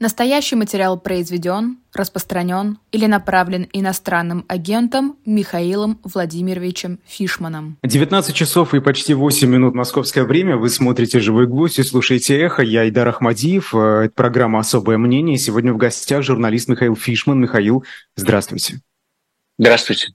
Настоящий материал произведен, распространен или направлен иностранным агентом Михаилом Владимировичем Фишманом. 19 часов и почти 8 минут московское время. Вы смотрите «Живой гвоздь» и слушаете «Эхо». Я Идар Ахмадиев. Э, это программа «Особое мнение». Сегодня в гостях журналист Михаил Фишман. Михаил, здравствуйте. Здравствуйте.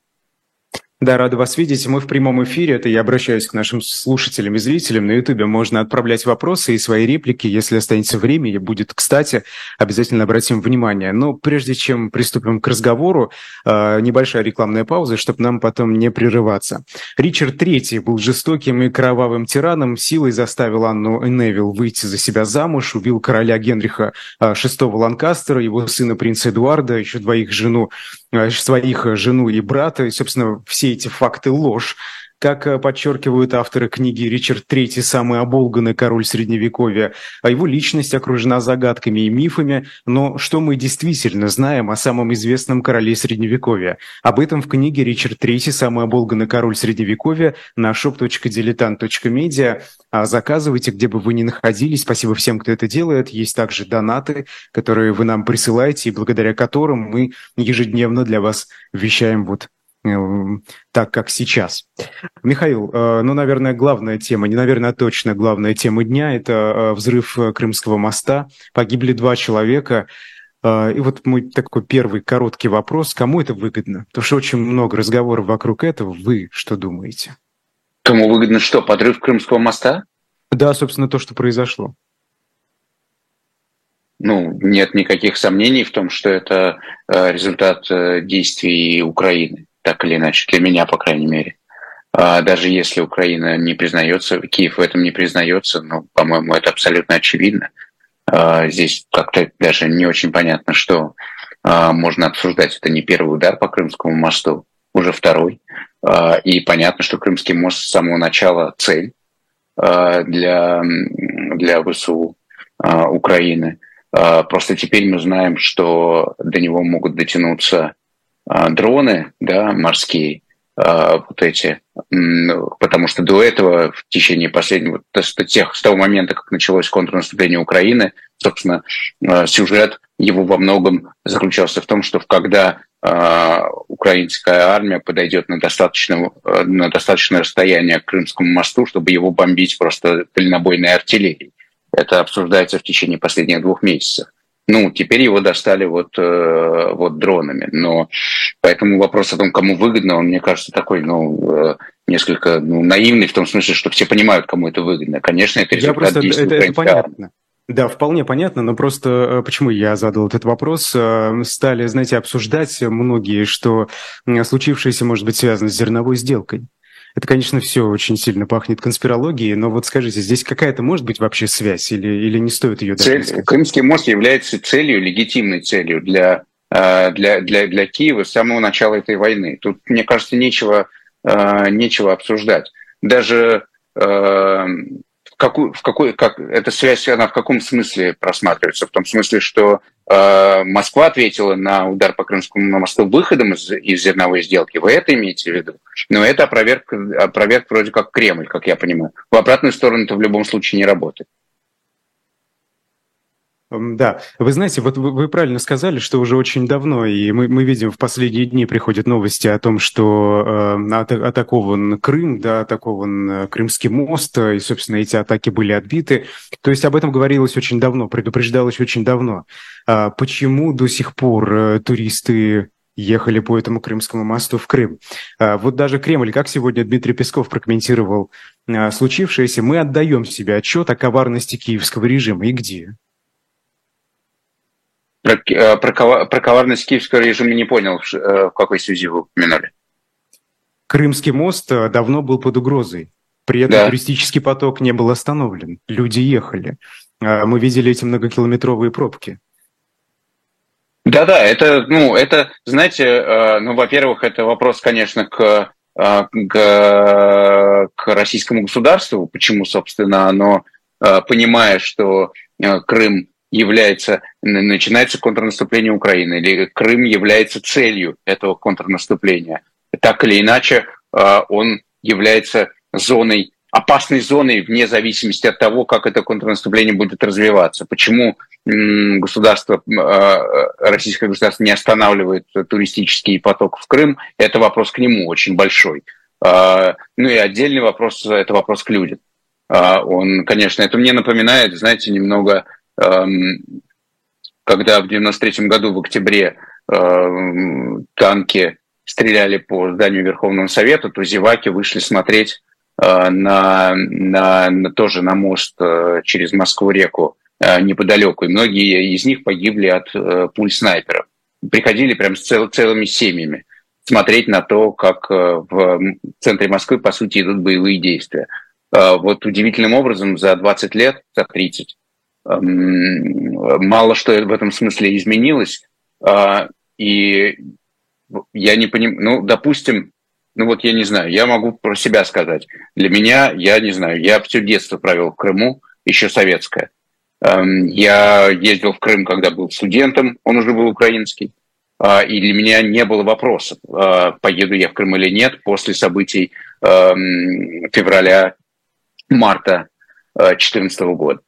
Да, рада вас видеть. Мы в прямом эфире. Это я обращаюсь к нашим слушателям и зрителям. На Ютубе можно отправлять вопросы и свои реплики. Если останется время и будет кстати, обязательно обратим внимание. Но прежде чем приступим к разговору, а, небольшая рекламная пауза, чтобы нам потом не прерываться. Ричард III был жестоким и кровавым тираном, силой заставил Анну Невилл выйти за себя замуж, убил короля Генриха VI а, Ланкастера, его сына принца Эдуарда, еще двоих жену своих э, жену и брата. И, собственно, все эти факты ложь. Как э, подчеркивают авторы книги Ричард III «Самый оболганный король Средневековья», а его личность окружена загадками и мифами, но что мы действительно знаем о самом известном короле Средневековья? Об этом в книге Ричард III «Самый оболганный король Средневековья» на shop.diletant.media. А заказывайте, где бы вы ни находились. Спасибо всем, кто это делает. Есть также донаты, которые вы нам присылаете, и благодаря которым мы ежедневно для вас вещаем вот так, как сейчас. Михаил, э, ну, наверное, главная тема, не, наверное, точно главная тема дня – это э, взрыв Крымского моста. Погибли два человека. И вот мой такой первый короткий вопрос. Кому это выгодно? Потому что очень много разговоров вокруг этого. Вы что думаете? Кому выгодно что, подрыв Крымского моста? Да, собственно, то, что произошло. Ну, нет никаких сомнений в том, что это э, результат э, действий Украины, так или иначе, для меня, по крайней мере. А даже если Украина не признается, Киев в этом не признается, ну, по-моему, это абсолютно очевидно. А здесь как-то даже не очень понятно, что а, можно обсуждать. Это не первый удар по Крымскому мосту, уже второй. И понятно, что Крымский мост с самого начала цель для, для ВСУ Украины. Просто теперь мы знаем, что до него могут дотянуться дроны да, морские, вот эти, потому что до этого в течение последнего, тех, с того момента, как началось контрнаступление Украины, собственно, сюжет его во многом заключался в том, что когда украинская армия подойдет на, достаточно, э, на достаточное расстояние к Крымскому мосту, чтобы его бомбить просто дальнобойной артиллерией. Это обсуждается в течение последних двух месяцев. Ну, теперь его достали вот, э, вот дронами. Но поэтому вопрос о том, кому выгодно, он, мне кажется, такой, ну, э, несколько ну, наивный в том смысле, что все понимают, кому это выгодно. Конечно, это результат Я просто, действий это, это понятно. Да, вполне понятно, но просто э, почему я задал этот вопрос? Стали, знаете, обсуждать многие, что случившееся может быть связано с зерновой сделкой. Это, конечно, все очень сильно пахнет конспирологией, но вот скажите, здесь какая-то может быть вообще связь или, или не стоит ее Цель, Крымский мост является целью, легитимной целью для, э, для, для, для Киева с самого начала этой войны. Тут, мне кажется, нечего, нечего обсуждать. Даже какую, в какой, как эта связь, она в каком смысле просматривается? В том смысле, что э, Москва ответила на удар по Крымскому мосту выходом из, из зерновой сделки. Вы это имеете в виду? Но это опроверг, опроверг вроде как Кремль, как я понимаю. В обратную сторону это в любом случае не работает. Да, вы знаете, вот вы, правильно сказали, что уже очень давно, и мы, мы видим в последние дни приходят новости о том, что э, атакован Крым, да, атакован э, Крымский мост, э, и, собственно, эти атаки были отбиты. То есть об этом говорилось очень давно, предупреждалось очень давно. А почему до сих пор э, туристы ехали по этому Крымскому мосту в Крым. А вот даже Кремль, как сегодня Дмитрий Песков прокомментировал случившееся, мы отдаем себе отчет о коварности киевского режима. И где? Про, э, про, про коварность киевского режима не понял, э, в какой связи вы упоминали. Крымский мост э, давно был под угрозой. При этом да. туристический поток не был остановлен. Люди ехали. Мы видели эти многокилометровые пробки. Да-да, это, ну, это, знаете, ну, во-первых, это вопрос, конечно, к, к, к российскому государству, почему, собственно, оно, понимая, что Крым является, начинается контрнаступление Украины, или Крым является целью этого контрнаступления. Так или иначе, а, он является зоной опасной зоной вне зависимости от того, как это контрнаступление будет развиваться. Почему государство, российское государство не останавливает туристический поток в Крым, это вопрос к нему очень большой. Ну и отдельный вопрос, это вопрос к людям. Он, конечно, это мне напоминает, знаете, немного, когда в 93 году в октябре эм, танки стреляли по зданию Верховного Совета, то зеваки вышли смотреть э, на, на, на тоже на мост э, через Москву-реку э, неподалеку. И многие из них погибли от пуль снайперов. Приходили прям с цел, целыми семьями смотреть на то, как в центре Москвы, по сути, идут боевые действия. Вот удивительным образом за 20 лет, за 30, эм, мало что в этом смысле изменилось. И я не понимаю, ну, допустим, ну вот я не знаю, я могу про себя сказать. Для меня, я не знаю, я все детство провел в Крыму, еще советское. Эм, я ездил в Крым, когда был студентом, он уже был украинский. А, и для меня не было вопросов, а, поеду я в Крым или нет после событий эм, февраля-марта 2014 э, года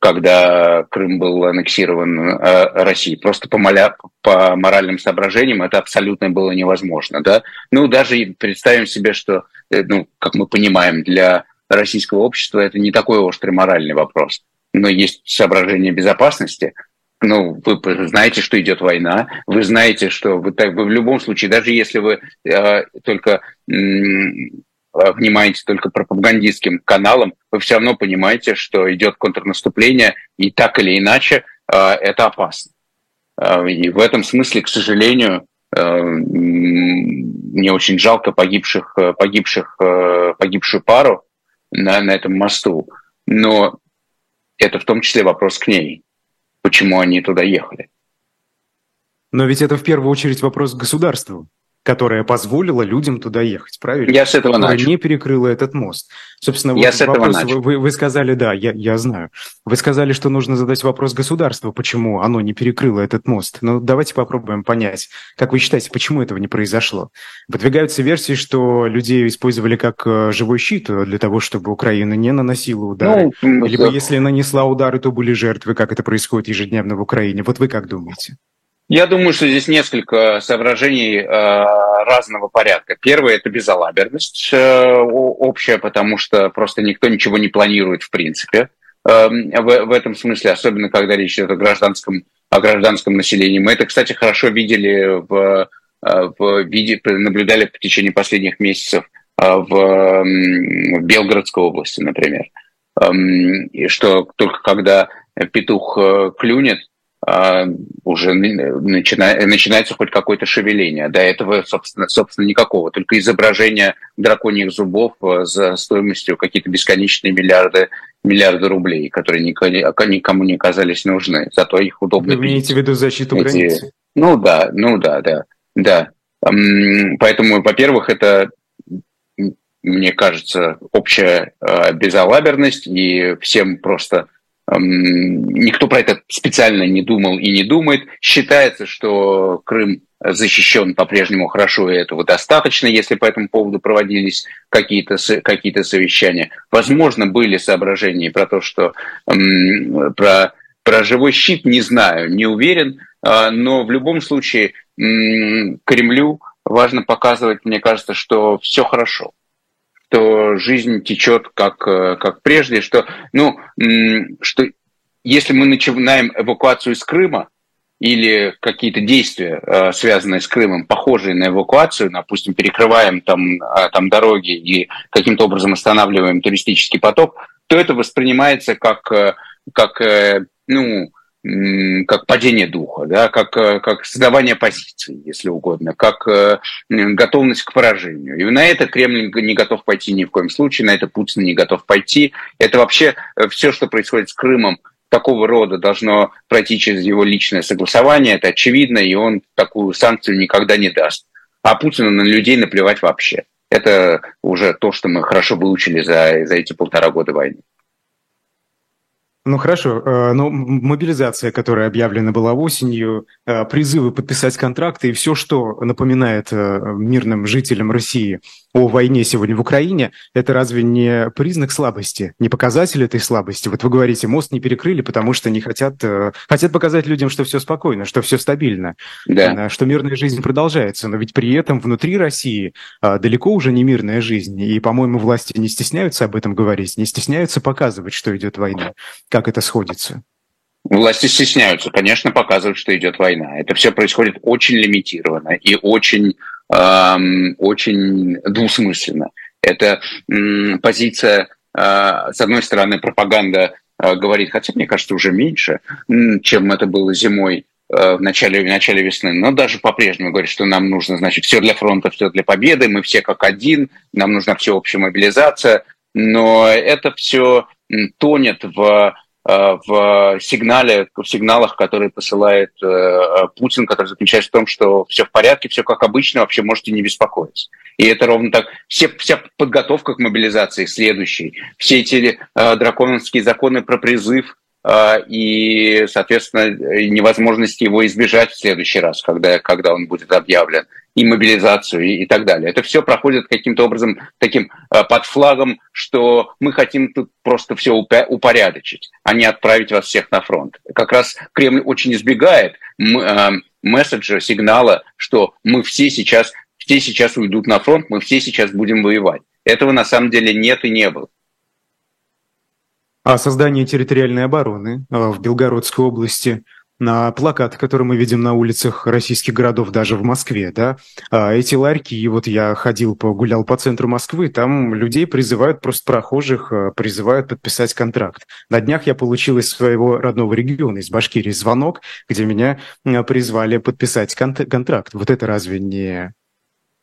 когда Крым был аннексирован э, Россией. Просто по, моля, по моральным соображениям это абсолютно было невозможно. Да? Ну, даже представим себе, что, э, ну, как мы понимаем, для российского общества это не такой острый моральный вопрос. Но есть соображения безопасности, ну, вы знаете, что идет война, вы знаете, что вы, вы в любом случае, даже если вы э, только внимаете только пропагандистским каналам, вы все равно понимаете, что идет контрнаступление, и так или иначе э, это опасно. Э, и в этом смысле, к сожалению, мне очень жалко погибших, погибших, погибшую пару на, на этом мосту. Но это в том числе вопрос к ней. Почему они туда ехали? Но ведь это в первую очередь вопрос государству которая позволила людям туда ехать, правильно? Я с этого которая начал. не перекрыла этот мост. Собственно, я вот с этого вопрос, начал. Вы, вы сказали, да, я, я знаю. Вы сказали, что нужно задать вопрос государству, почему оно не перекрыло этот мост. Но ну, давайте попробуем понять, как вы считаете, почему этого не произошло? Выдвигаются версии, что людей использовали как э, живой щит для того, чтобы Украина не наносила удары. Ну, Либо да. если нанесла удары, то были жертвы, как это происходит ежедневно в Украине. Вот вы как думаете? Я думаю, что здесь несколько соображений э, разного порядка. Первое – это безалаберность э, общая, потому что просто никто ничего не планирует в принципе. Э, в, в этом смысле, особенно когда речь идет о гражданском, о гражданском населении. Мы это, кстати, хорошо видели в, э, в виде, наблюдали в течение последних месяцев в, в Белгородской области, например. Э, что только когда петух клюнет, уже начина, начинается хоть какое-то шевеление. До этого, собственно, собственно, никакого. Только изображение драконьих зубов э, за стоимостью какие-то бесконечные миллиарды, миллиарды рублей, которые никому не казались нужны. Зато их удобно Вы имеете в виду защиту Эти... границы? Ну да, ну да, да, да. Поэтому, во-первых, это мне кажется, общая э, безалаберность, и всем просто Никто про это специально не думал и не думает. Считается, что Крым защищен по-прежнему хорошо, и этого достаточно, если по этому поводу проводились какие-то какие совещания. Возможно, были соображения про то, что про, про живой щит не знаю, не уверен, а, но в любом случае Кремлю важно показывать, мне кажется, что все хорошо что жизнь течет как, э, как прежде, что, ну, что если мы начинаем эвакуацию из Крыма, или какие-то действия, э, связанные с Крымом, похожие на эвакуацию, допустим, перекрываем там, э, там дороги и каким-то образом останавливаем туристический поток, то это воспринимается как, как ну, как падение духа, да, как, э, как создавание позиции, если угодно, как э, готовность к поражению. И на это Кремль не готов пойти ни в коем случае, на это Путин не готов пойти. Это вообще э, все, что происходит с Крымом, такого рода должно пройти через его личное согласование, это очевидно, и он такую санкцию никогда не даст. А Путину на людей наплевать вообще. Это уже то, что мы хорошо выучили за, за эти полтора года войны. Ну хорошо, э, но мобилизация, которая объявлена была осенью, э, призывы подписать контракты и все, что напоминает э, мирным жителям России о войне сегодня в Украине, это разве не признак слабости, не показатель этой слабости? Вот вы говорите, мост не перекрыли, потому что не хотят, хотят показать людям, что все спокойно, что все стабильно, да. что мирная жизнь продолжается, но ведь при этом внутри России далеко уже не мирная жизнь, и, по-моему, власти не стесняются об этом говорить, не стесняются показывать, что идет война как это сходится? Власти стесняются, конечно, показывать, что идет война. Это все происходит очень лимитированно и очень, эм, очень двусмысленно. Это эм, позиция, э, с одной стороны, пропаганда э, говорит, хотя мне кажется уже меньше, чем это было зимой э, в начале, в начале весны, но даже по-прежнему говорит, что нам нужно, значит, все для фронта, все для победы, мы все как один, нам нужна всеобщая мобилизация, но это все тонет в в сигнале, в сигналах, которые посылает э, Путин, который заключается в том, что все в порядке, все как обычно, вообще можете не беспокоиться. И это ровно так. Все, вся подготовка к мобилизации следующей, все эти э, драконовские законы про призыв и, соответственно, невозможности его избежать в следующий раз, когда, когда он будет объявлен и мобилизацию и, и так далее. Это все проходит каким-то образом таким э, под флагом, что мы хотим тут просто все упорядочить, а не отправить вас всех на фронт. Как раз Кремль очень избегает э, месседжа, сигнала, что мы все сейчас, все сейчас уйдут на фронт, мы все сейчас будем воевать. Этого на самом деле нет и не было. А создание территориальной обороны э, в Белгородской области – на плакаты, которые мы видим на улицах российских городов, даже в Москве, да, а эти ларьки, и вот я ходил, погулял по центру Москвы, там людей призывают, просто прохожих а, призывают подписать контракт. На днях я получил из своего родного региона, из Башкирии, звонок, где меня а, призвали подписать контракт. Вот это разве не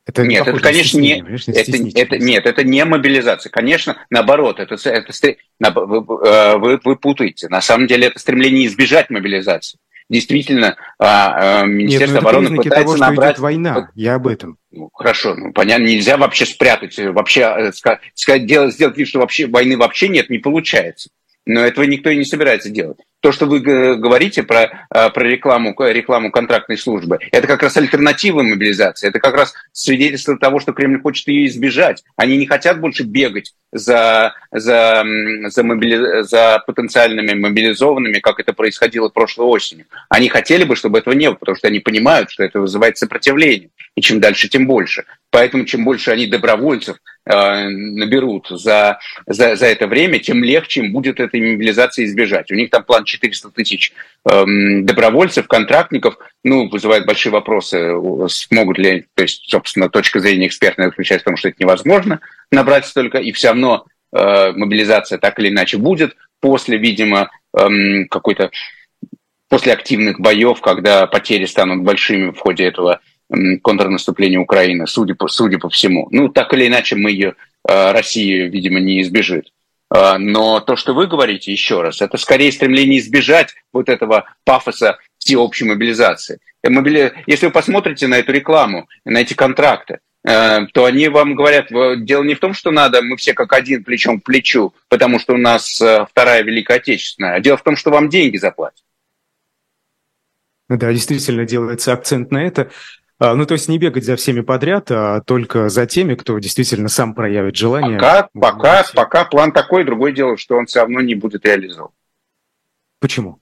это нет, это, конечно, не, это, это, нет, это не мобилизация. Конечно, наоборот, это, это, вы, э, вы, вы путаете. На самом деле это стремление избежать мобилизации. Действительно, а, а, Министерство нет, ну, обороны пытается того, что набрать... Идет война, я об этом. Ну, хорошо, ну, понятно, нельзя вообще спрятать, вообще э, сказать, делать, сделать вид, что вообще войны вообще нет, не получается. Но этого никто и не собирается делать то, что вы говорите про, э, про рекламу, рекламу контрактной службы, это как раз альтернатива мобилизации, это как раз свидетельство того, что Кремль хочет ее избежать. Они не хотят больше бегать за, за, за, мобили... за потенциальными мобилизованными, как это происходило прошлой осенью. Они хотели бы, чтобы этого не было, потому что они понимают, что это вызывает сопротивление. И чем дальше, тем больше. Поэтому чем больше они добровольцев э, наберут за, за, за это время, тем легче им будет этой мобилизации избежать. У них там план 400 тысяч э, добровольцев, контрактников, ну, вызывает большие вопросы, смогут ли, то есть, собственно, точка зрения экспертная заключается в том, что это невозможно набрать столько, и все равно э, мобилизация так или иначе будет после, видимо, э, какой-то после активных боев, когда потери станут большими в ходе этого контрнаступления Украины, судя по, судя по всему. Ну, так или иначе, мы ее, э, Россия, видимо, не избежит. Э, но то, что вы говорите, еще раз, это скорее стремление избежать вот этого пафоса всеобщей мобилизации. Э, если вы посмотрите на эту рекламу, на эти контракты, то они вам говорят, дело не в том, что надо, мы все как один плечом к плечу, потому что у нас вторая Великая Отечественная, а дело в том, что вам деньги заплатят. Да, действительно делается акцент на это. А, ну, то есть не бегать за всеми подряд, а только за теми, кто действительно сам проявит желание. Пока, пока, пока план такой, другое дело, что он все равно не будет реализован. Почему?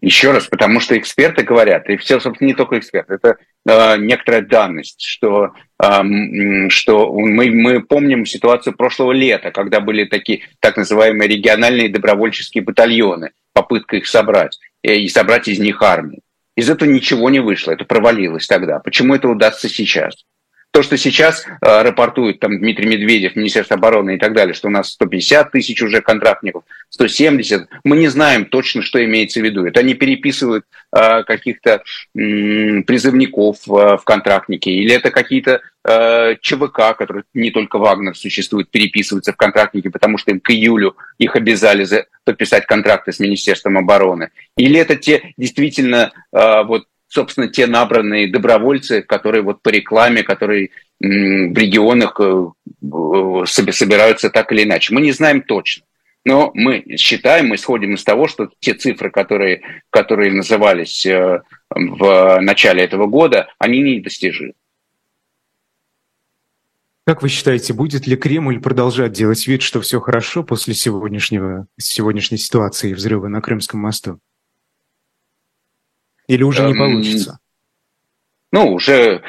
Еще раз, потому что эксперты говорят, и все, собственно, не только эксперты, это э, некоторая данность, что, э, что мы, мы помним ситуацию прошлого лета, когда были такие так называемые региональные добровольческие батальоны, попытка их собрать, э, и собрать из них армию. Из этого ничего не вышло, это провалилось тогда. Почему это удастся сейчас? То, что сейчас э, рапортует там Дмитрий Медведев, Министерство обороны и так далее, что у нас 150 тысяч уже контрактников, 170, мы не знаем точно, что имеется в виду. Это они переписывают э, каких-то э, призывников э, в контрактники, или это какие-то э, ЧВК, которые не только Вагнер существует, переписываются в контрактники, потому что им к июлю их обязали за, подписать контракты с Министерством обороны. Или это те действительно э, вот собственно, те набранные добровольцы, которые вот по рекламе, которые в регионах э, собираются так или иначе. Мы не знаем точно. Но мы считаем, мы исходим из того, что те цифры, которые, которые назывались э, в начале этого года, они недостижимы. Как вы считаете, будет ли Кремль продолжать делать вид, что все хорошо после сегодняшнего, сегодняшней ситуации взрыва на Крымском мосту? Или уже не эм, получится? Ну, уже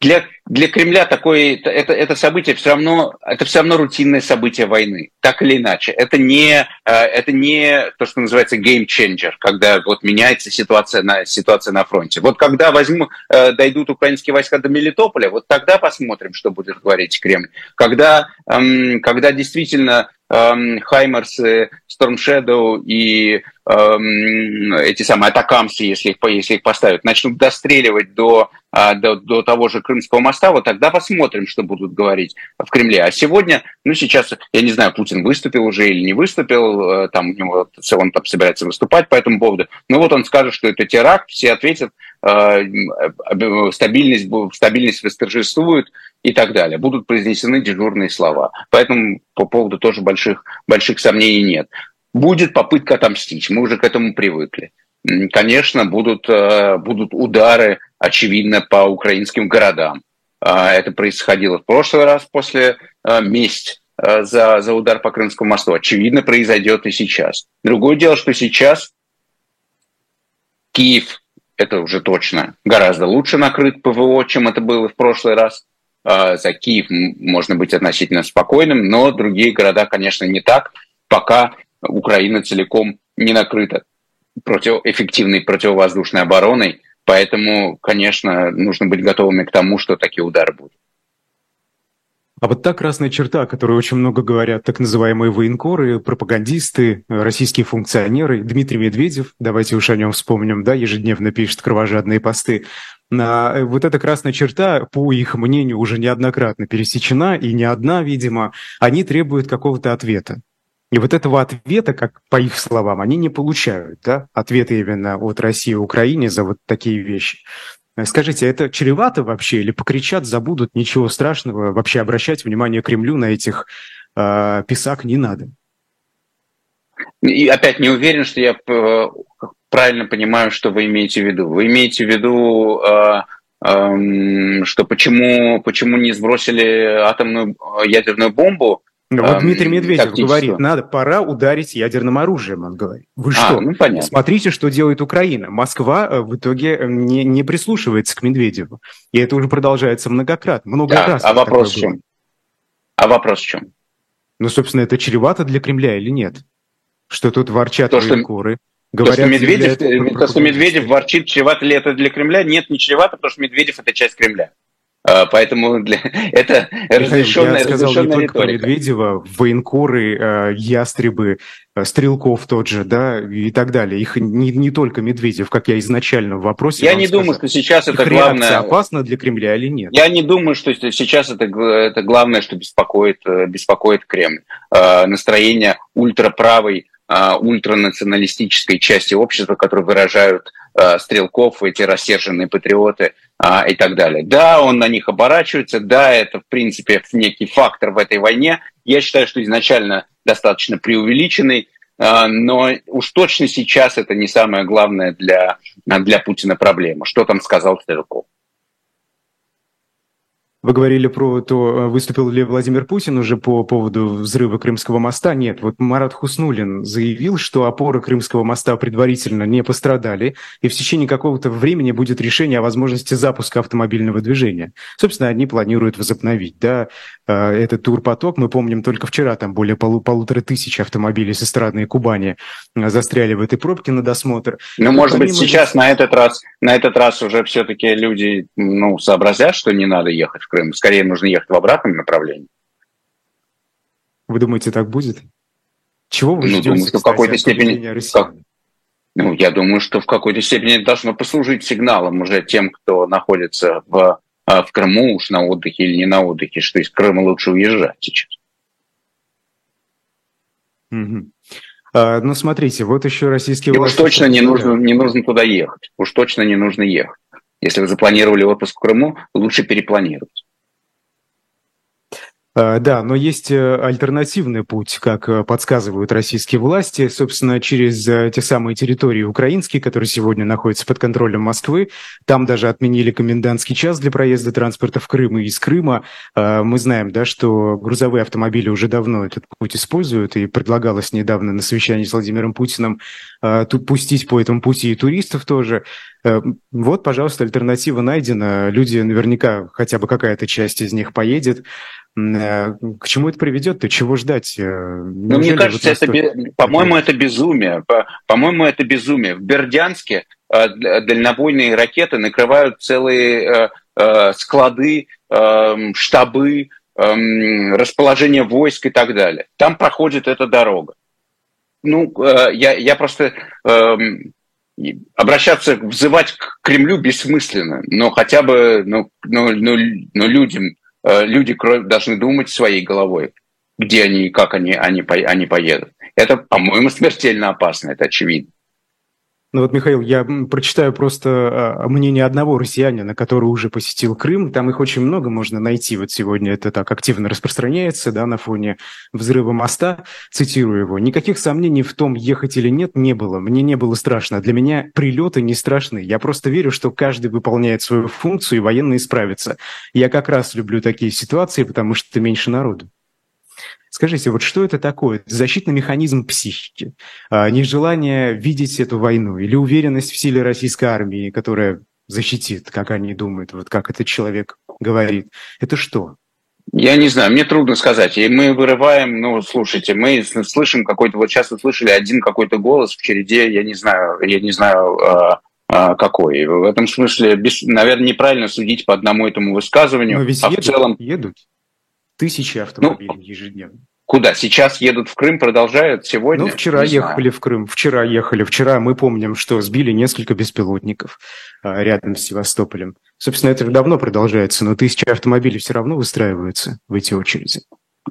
для, для Кремля такое это, это событие все равно это все равно рутинное событие войны, так или иначе. Это не э, это не то, что называется game changer, когда вот меняется ситуация на ситуация на фронте. Вот когда возьму э, дойдут украинские войска до Мелитополя, вот тогда посмотрим, что будет говорить Кремль. Когда эм, когда действительно эм, Хаймерсы, Storm Shadow и эм, эти самые атакамсы, если их, если их поставят, начнут достреливать до, э, до, до того же Крымского моста, вот тогда посмотрим, что будут говорить в Кремле. А сегодня, ну сейчас, я не знаю, Путин выступил уже или не выступил, э, там у него, он там собирается выступать по этому поводу, но вот он скажет, что это теракт, все ответят, стабильность, стабильность восторжествует, и так далее. Будут произнесены дежурные слова. Поэтому по поводу тоже больших, больших сомнений нет. Будет попытка отомстить, мы уже к этому привыкли. Конечно, будут, э, будут удары, очевидно, по украинским городам. А, это происходило в прошлый раз после э, месть э, за, за удар по Крымскому мосту. Очевидно, произойдет и сейчас. Другое дело, что сейчас Киев, это уже точно, гораздо лучше накрыт ПВО, чем это было в прошлый раз. А, за Киев можно быть относительно спокойным, но другие города, конечно, не так, пока Украина целиком не накрыта против, эффективной противовоздушной обороной. Поэтому, конечно, нужно быть готовыми к тому, что такие удары будут. А вот та красная черта, о которой очень много говорят так называемые военкоры, пропагандисты, российские функционеры, Дмитрий Медведев, давайте уж о нем вспомним, да, ежедневно пишет кровожадные посты. А, вот эта красная черта, по их мнению, уже неоднократно пересечена, и не одна, видимо, они требуют какого-то ответа. И вот этого ответа, как по их словам, они не получают, да, ответы именно от России и Украине за вот такие вещи. Скажите, это чревато вообще или покричат, забудут, ничего страшного, вообще обращать внимание Кремлю на этих э, писак не надо? И опять не уверен, что я э, правильно понимаю, что вы имеете в виду. Вы имеете в виду, э, э, что почему, почему не сбросили атомную э, ядерную бомбу вот Дмитрий Медведев говорит, надо, пора ударить ядерным оружием, он говорит. Вы а, что? Ну, понятно. Смотрите, что делает Украина. Москва э, в итоге э, не, не прислушивается к Медведеву. И это уже продолжается многократно, много да, раз. А вопрос в чем? А вопрос в чем? Ну, собственно, это чревато для Кремля или нет? Что тут ворчат то, военкоры? Говорят, то, что Медведев, э, то, что Медведев ворчит, чревато ли это для Кремля? Нет, не чревато, потому что Медведев – это часть Кремля. А, поэтому для... это разрешенная, Я сказал не только про Медведева, военкоры, э, ястребы, э, Стрелков тот же, да, и так далее. Их не, не только Медведев, как я изначально в вопросе Я не сказал. думаю, что сейчас это Их главное... опасно для Кремля или нет? Я не думаю, что сейчас это, это главное, что беспокоит, э, беспокоит Кремль. Настроение ультраправой ультранационалистической части общества, которые выражают стрелков, эти рассерженные патриоты э, и так далее. Да, он на них оборачивается, да, это, в принципе, некий фактор в этой войне. Я считаю, что изначально достаточно преувеличенный, э, но уж точно сейчас это не самое главное для, для Путина проблема. Что там сказал Стрелков? Вы говорили про то, э, выступил ли Владимир Путин уже по поводу взрыва Крымского моста. Нет, вот Марат Хуснулин заявил, что опоры Крымского моста предварительно не пострадали, и в течение какого-то времени будет решение о возможности запуска автомобильного движения. Собственно, они планируют возобновить да, э, этот турпоток. Мы помним, только вчера там более полу полутора тысяч автомобилей с эстрадной Кубани э, застряли в этой пробке на досмотр. Ну, может быть, сейчас на этот раз, на этот раз уже все-таки люди ну, сообразят, что не надо ехать в Крым, скорее нужно ехать в обратном направлении. Вы думаете, так будет? Чего вы ну, ждете, думаю, что в какой-то степени... Как... Ну, я думаю, что в какой-то степени это должно послужить сигналом уже тем, кто находится в, а, в Крыму, уж на отдыхе или не на отдыхе, что из Крыма лучше уезжать сейчас. Угу. А, ну, смотрите, вот еще российские И власти... Уж точно не нужно, не нужно туда ехать. Уж точно не нужно ехать. Если вы запланировали отпуск в Крыму, лучше перепланировать. А, да, но есть э, альтернативный путь, как э, подсказывают российские власти, собственно, через э, те самые территории украинские, которые сегодня находятся под контролем Москвы. Там даже отменили комендантский час для проезда транспорта в Крым и из Крыма. А, мы знаем, да, что грузовые автомобили уже давно этот путь используют, и предлагалось недавно на совещании с Владимиром Путиным а, тут пустить по этому пути и туристов тоже. Вот, пожалуйста, альтернатива найдена. Люди наверняка, хотя бы какая-то часть из них поедет. Э, к чему это приведет? То чего ждать? Э, ну, мне кажется, это, по-моему, это безумие. По-моему, это безумие. В Бердянске э, дальнобойные ракеты накрывают целые склады, штабы, расположение войск и так далее. Там проходит эта дорога. Ну, я, я просто обращаться, взывать к Кремлю бессмысленно, но хотя бы, ну, ну, ну, ну людям люди должны думать своей головой, где они и как они, они, они поедут. Это, по-моему, смертельно опасно, это очевидно. Ну вот, Михаил, я прочитаю просто а, мнение одного россиянина, который уже посетил Крым. Там их очень много можно найти. Вот сегодня это так активно распространяется да, на фоне взрыва моста. Цитирую его. «Никаких сомнений в том, ехать или нет, не было. Мне не было страшно. Для меня прилеты не страшны. Я просто верю, что каждый выполняет свою функцию, и военные справятся. Я как раз люблю такие ситуации, потому что меньше народу». Скажите, вот что это такое? Защитный механизм психики, а, нежелание видеть эту войну или уверенность в силе российской армии, которая защитит, как они думают, вот как этот человек говорит. Это что? Я не знаю, мне трудно сказать. И мы вырываем, ну, слушайте, мы слышим какой-то, вот сейчас услышали один какой-то голос в череде, я не знаю, я не знаю, а, а, какой. В этом смысле, наверное, неправильно судить по одному этому высказыванию. Но ведь а едут, в целом едут. Тысячи автомобилей ну, ежедневно. Куда? Сейчас едут в Крым, продолжают сегодня? Ну, вчера Не ехали знаю. в Крым. Вчера ехали. Вчера мы помним, что сбили несколько беспилотников а, рядом с Севастополем. Собственно, это давно продолжается, но тысячи автомобилей все равно выстраиваются в эти очереди.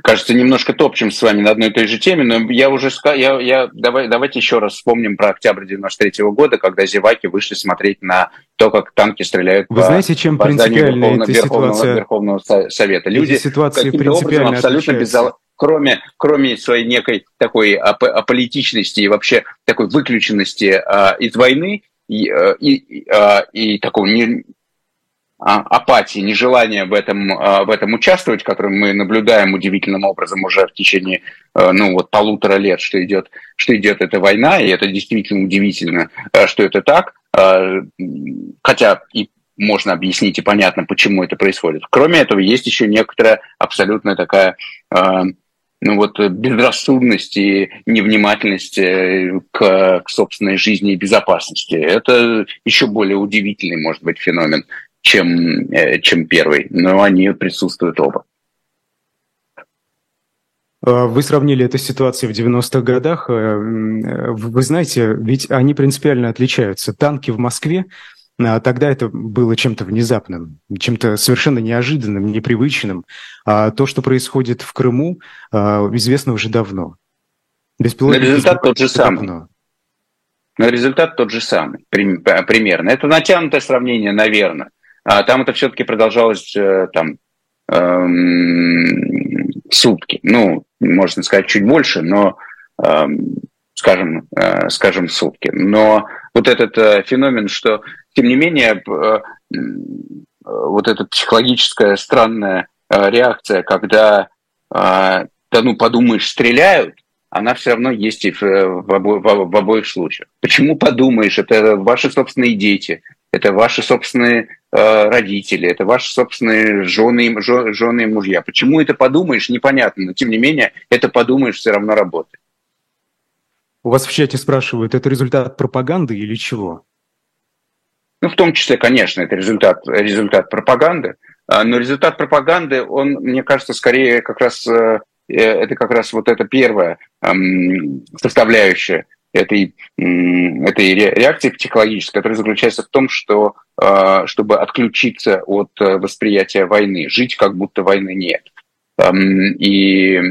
Кажется, немножко топчем с вами на одной и той же теме, но я уже я, я, давай, давайте еще раз вспомним про октябрь 93 года, когда зеваки вышли смотреть на то, как танки стреляют Вы по, знаете, чем по принципиально Верховного, эта Верховного, ситуация... Верховного Совета? Люди ситуации принципиально образом абсолютно беззал кроме, кроме своей некой такой ап аполитичности и вообще такой выключенности а, из войны и, а, и, а, и такого не, апатии, нежелания в этом, а, в этом участвовать, который мы наблюдаем удивительным образом уже в течение а, ну, вот, полутора лет, что идет, что идет эта война, и это действительно удивительно, а, что это так. А, хотя и можно объяснить и понятно, почему это происходит. Кроме этого, есть еще некоторая абсолютно такая ну вот э, безрассудность и невнимательность э, к, к собственной жизни и безопасности. Это еще более удивительный, может быть, феномен, чем, э, чем первый. Но они присутствуют оба. А, вы сравнили эту ситуацию в 90-х годах. Вы знаете, ведь они принципиально отличаются. Танки в Москве а тогда это было чем-то внезапным, чем-то совершенно неожиданным, непривычным. А то, что происходит в Крыму, а, известно уже давно. Беспилотники Но результат тот же самый. Но результат тот же самый, примерно. Это натянутое сравнение, наверное. А там это все-таки продолжалось э, там, эм, сутки. Ну, можно сказать, чуть больше, но, эм, скажем, э, скажем, сутки. Но вот этот э, феномен, что тем не менее, э, э, вот эта психологическая странная э, реакция, когда, да ну подумаешь, стреляют, она все равно есть и в, обо, в обоих случаях. Почему подумаешь? Это ваши собственные дети, это ваши собственные э, родители, это ваши собственные жены, жены и мужья. Почему это подумаешь, непонятно, но тем не менее, это подумаешь все равно работает. У вас в чате спрашивают, это результат пропаганды или чего? Ну, в том числе, конечно, это результат, результат пропаганды, а, но результат пропаганды, он, мне кажется, скорее как раз, э, э, это как раз вот эта первая составляющая этой, этой реакции психологической, которая заключается в том, что а, чтобы отключиться от э, восприятия войны, жить как будто войны нет. И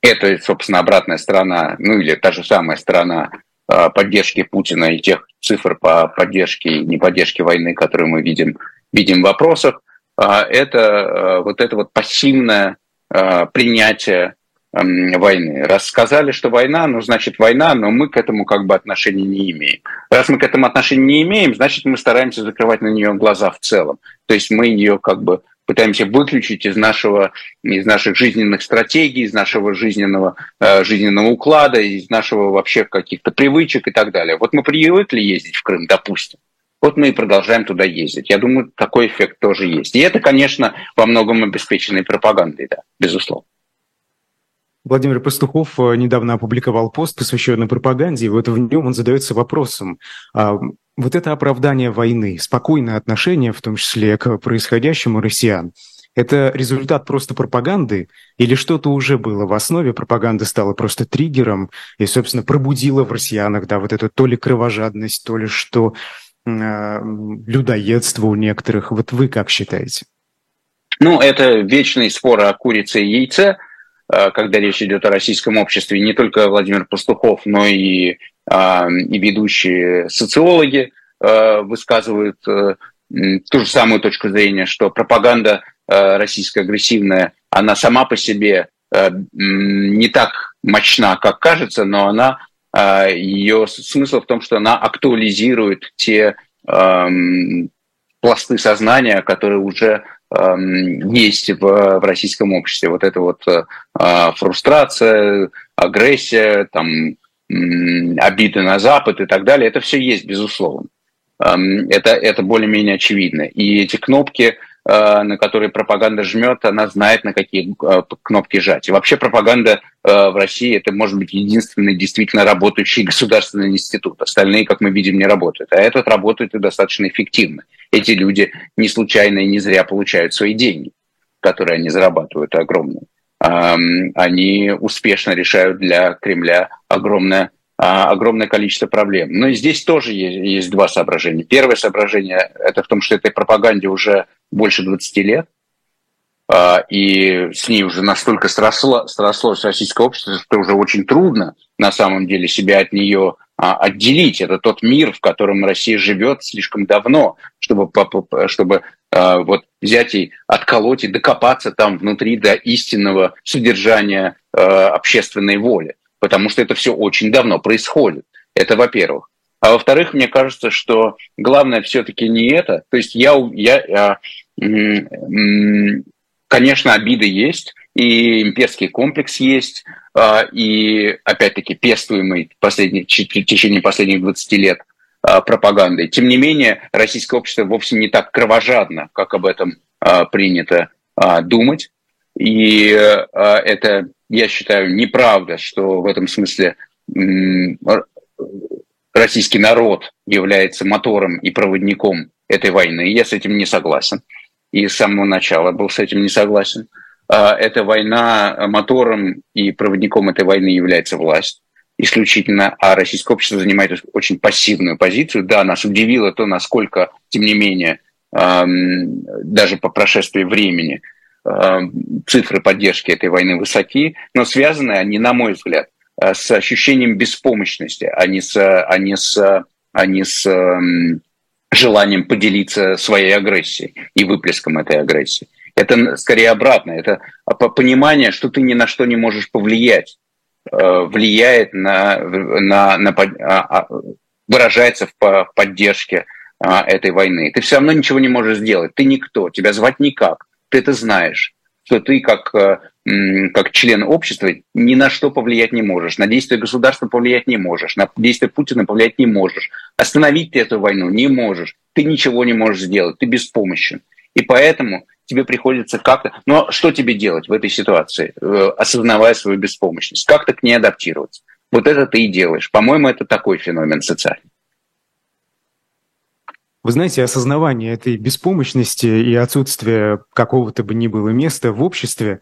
это, собственно, обратная сторона, ну или та же самая сторона а, поддержки Путина и тех цифр по поддержке и неподдержке войны, которые мы видим, видим в вопросах. это вот это вот пассивное принятие войны. Раз сказали, что война, ну, значит, война, но мы к этому как бы отношения не имеем. Раз мы к этому отношения не имеем, значит, мы стараемся закрывать на нее глаза в целом. То есть мы ее как бы пытаемся выключить из нашего, из наших жизненных стратегий, из нашего жизненного, э, жизненного уклада, из нашего вообще каких-то привычек и так далее. Вот мы привыкли ездить в Крым, допустим. Вот мы и продолжаем туда ездить. Я думаю, такой эффект тоже есть. И это, конечно, во многом обеспеченной пропагандой, да, безусловно. Владимир Пастухов э, недавно опубликовал пост, посвященный пропаганде, и вот в нем он задается вопросом, а вот это оправдание войны, спокойное отношение, в том числе к происходящему россиян, это результат просто пропаганды или что-то уже было в основе, пропаганда стала просто триггером и, собственно, пробудила в россиянах, да, вот эту то ли кровожадность, то ли что, э, людоедство у некоторых. Вот вы как считаете? Ну, это вечный спор о курице и яйце. Э, когда речь идет о российском обществе, не только Владимир Пастухов, но и, а, и ведущие социологи э, высказывают э, ту же самую точку зрения, что пропаганда российская агрессивная, она сама по себе не так мощна, как кажется, но она ее смысл в том, что она актуализирует те эм, пласты сознания, которые уже есть в, в российском обществе. Вот эта вот э, фрустрация, агрессия, там, обиды на Запад и так далее, это все есть, безусловно. Эм, это, это более-менее очевидно. И эти кнопки, на которые пропаганда жмет, она знает, на какие э, кнопки жать. И вообще пропаганда э, в России это может быть единственный действительно работающий государственный институт. Остальные, как мы видим, не работают. А этот работает и достаточно эффективно. Эти люди не случайно и не зря получают свои деньги, которые они зарабатывают огромные. Они успешно решают для Кремля огромное огромное количество проблем. Но здесь тоже есть, есть два соображения. Первое соображение – это в том, что этой пропаганде уже больше 20 лет, а, и с ней уже настолько сросло, срослось российское общество, что уже очень трудно на самом деле себя от нее а, отделить. Это тот мир, в котором Россия живет слишком давно, чтобы, чтобы вот взять и отколоть и докопаться там внутри до истинного содержания общественной воли потому что это все очень давно происходит. Это во-первых. А во-вторых, мне кажется, что главное все-таки не это. То есть я, я, я конечно, обиды есть, и имперский комплекс есть, а, и, опять-таки, пестуемый в, последних, в течение последних 20 лет а, пропагандой. Тем не менее, российское общество вовсе не так кровожадно, как об этом а, принято думать. И это я считаю, неправда, что в этом смысле российский народ является мотором и проводником этой войны. Я с этим не согласен. И с самого начала был с этим не согласен. А, эта война мотором и проводником этой войны является власть исключительно, а российское общество занимает очень пассивную позицию. Да, нас удивило то, насколько, тем не менее, даже по прошествии времени Э, цифры поддержки этой войны высоки, но связаны они, на мой взгляд, э, с ощущением беспомощности, а не с, а не с, а не с желанием поделиться своей агрессией и выплеском этой агрессии. Это скорее обратно, это понимание, что ты ни на что не можешь повлиять, э, влияет на, на, на а, а, выражается в поддержке а, этой войны. Ты все равно ничего не можешь сделать, ты никто, тебя звать никак ты это знаешь, что ты как, э, как член общества ни на что повлиять не можешь, на действия государства повлиять не можешь, на действия Путина повлиять не можешь, остановить ты эту войну не можешь, ты ничего не можешь сделать, ты беспомощен. И поэтому тебе приходится как-то... Но что тебе делать в этой ситуации, э, осознавая свою беспомощность? Как-то к ней адаптироваться? Вот это ты и делаешь. По-моему, это такой феномен социальный. Вы знаете, осознавание этой беспомощности и отсутствие какого-то бы ни было места в обществе,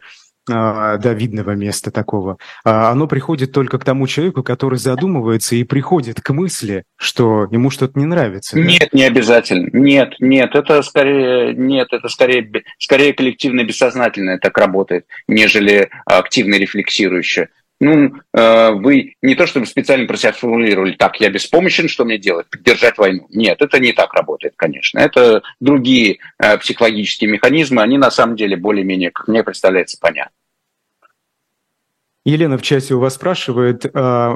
а, да, видного места такого, а, оно приходит только к тому человеку, который задумывается и приходит к мысли, что ему что-то не нравится. Нет, да? не обязательно. Нет, нет, это скорее, нет, это скорее, скорее коллективно бессознательное так работает, нежели активно рефлексирующее. Ну, э, вы не то чтобы специально про себя сформулировали, так, я беспомощен, что мне делать? Поддержать войну. Нет, это не так работает, конечно. Это другие э, психологические механизмы, они на самом деле более-менее, как мне представляется, понятны. Елена в часе у вас спрашивает э,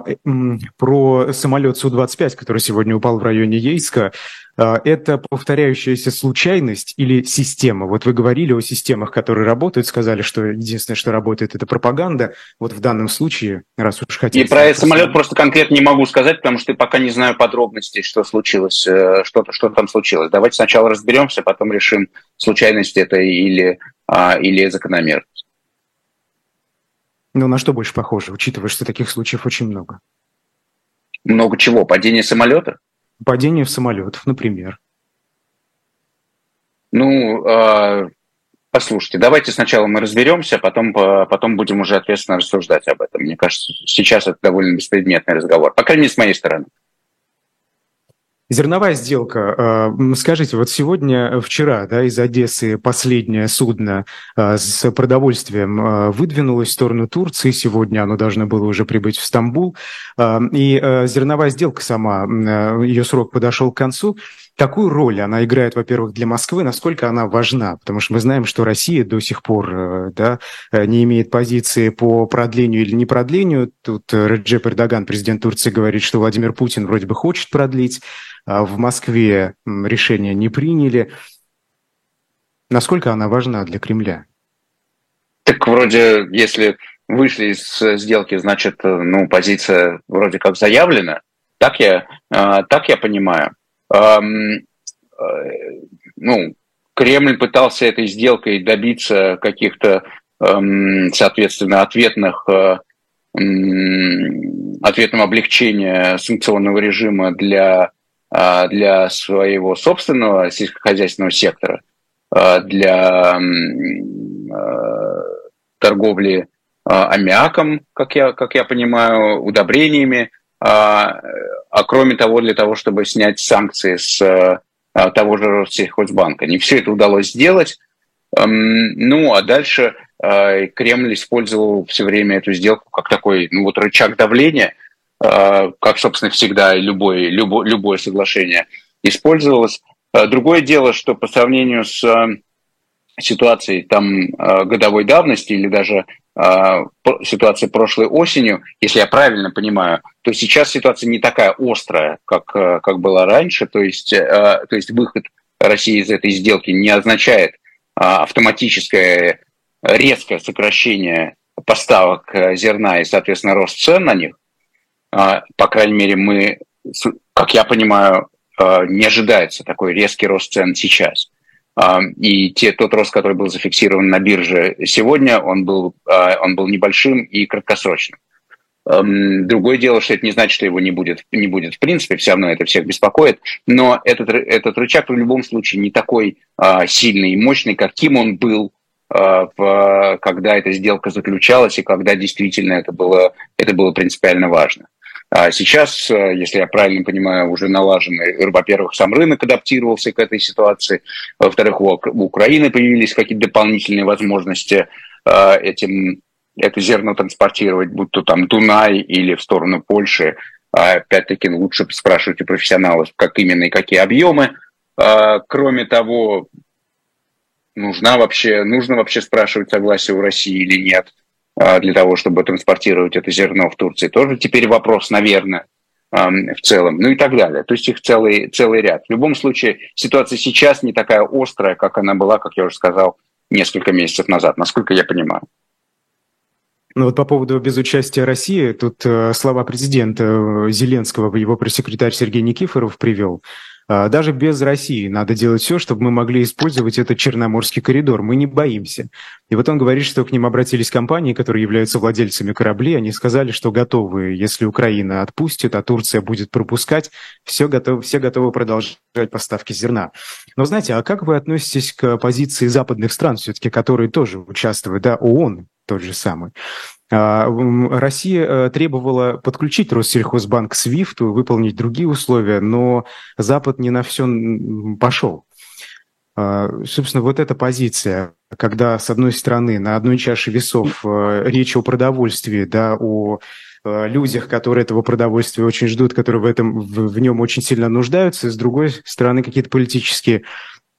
про самолет Су-25, который сегодня упал в районе Ейска. Э, это повторяющаяся случайность или система? Вот вы говорили о системах, которые работают, сказали, что единственное, что работает, это пропаганда. Вот в данном случае, раз уж хотите... И про этот самолет просто конкретно не могу сказать, потому что пока не знаю подробностей, что случилось, э, что, что там случилось. Давайте сначала разберемся, потом решим, случайность это или, а, или закономерность. Ну, на что больше похоже, учитывая, что таких случаев очень много? Много чего? Падение самолета? Падение самолетов, например. Ну, э, послушайте, давайте сначала мы разберемся, а потом, потом будем уже ответственно рассуждать об этом. Мне кажется, сейчас это довольно беспредметный разговор, по крайней мере, с моей стороны. Зерновая сделка. Э, скажите, вот сегодня, э, вчера, да, из Одессы последнее судно э, с продовольствием выдвинулось в сторону Турции. Сегодня оно должно было уже прибыть в Стамбул. И зерновая сделка сама, ее срок подошел к концу. Какую роль она играет, во-первых, для Москвы, насколько она важна? Потому что мы знаем, что Россия до сих пор да, не имеет позиции по продлению или не продлению. Тут Реджеп Эрдоган, президент Турции, говорит, что Владимир Путин вроде бы хочет продлить. А в Москве решение не приняли. Насколько она важна для Кремля? Так вроде, если вышли из сделки, значит, ну, позиция вроде как заявлена. Так я, э, так я понимаю. Э, ну, Кремль пытался этой сделкой добиться каких-то, соответственно, ответных э, ответного облегчения санкционного режима для а, для своего собственного сельскохозяйственного сектора, а, для а, торговли аммиаком, как я, как я понимаю, удобрениями, а, кроме того, для того, чтобы снять санкции с того же Россельхозбанка. Не все это удалось сделать. Ну, а дальше Кремль использовал все время эту сделку как такой ну, вот рычаг давления – Э, как, собственно, всегда любое, любое, любое соглашение использовалось. Э, другое дело, что по сравнению с э, ситуацией там годовой давности или даже ситуацией прошлой осенью, если я правильно понимаю, то сейчас ситуация не такая острая, как, как была раньше. То есть, то есть выход России из этой сделки не означает автоматическое резкое сокращение поставок зерна и, соответственно, рост цен на них. По крайней мере, мы, как я понимаю, не ожидается такой резкий рост цен сейчас. А, и те, тот рост, который был зафиксирован на бирже сегодня, он был, он был небольшим и краткосрочным. Другое дело, что это не значит, что его не будет, не будет в принципе, все равно это всех беспокоит, но этот, этот рычаг в любом случае не такой сильный и мощный, каким он был когда эта сделка заключалась и когда действительно это было, это было принципиально важно. А сейчас, э, если я правильно понимаю, уже налаженный, во-первых, сам рынок адаптировался к этой ситуации, во-вторых, у Украины появились какие-то дополнительные возможности э, этим, это зерно транспортировать, будь то там Дунай или в сторону Польши. А опять-таки, лучше спрашивать у профессионалов, как именно и какие объемы. А, кроме того, нужна вообще, нужно вообще спрашивать согласие у России или нет. А, для того, чтобы транспортировать это зерно в Турции. Тоже теперь вопрос, наверное, в целом, ну и так далее. То есть их целый, целый ряд. В любом случае, ситуация сейчас не такая острая, как она была, как я уже сказал, несколько месяцев назад, насколько я понимаю. Ну вот по поводу безучастия России, тут э, слова президента э, Зеленского, его пресс-секретарь Сергей Никифоров привел. А, даже без России надо делать все, чтобы мы могли использовать этот Черноморский коридор. Мы не боимся. И вот он говорит, что к ним обратились компании, которые являются владельцами кораблей. Они сказали, что готовы, если Украина отпустит, а Турция будет пропускать, все готовы, все готовы продолжать поставки зерна. Но знаете, а как вы относитесь к позиции западных стран, все-таки, которые тоже участвуют, да, ООН тот же самый? А, Россия э, требовала подключить Россельхозбанк к SWIFT, выполнить другие условия, но Запад не на все пошел. А, собственно, вот эта позиция, когда, с одной стороны, на одной чаше весов э, речь о продовольствии, да, о э, людях, которые этого продовольствия очень ждут, которые в, этом, в, нем очень сильно нуждаются, с другой стороны, какие-то политические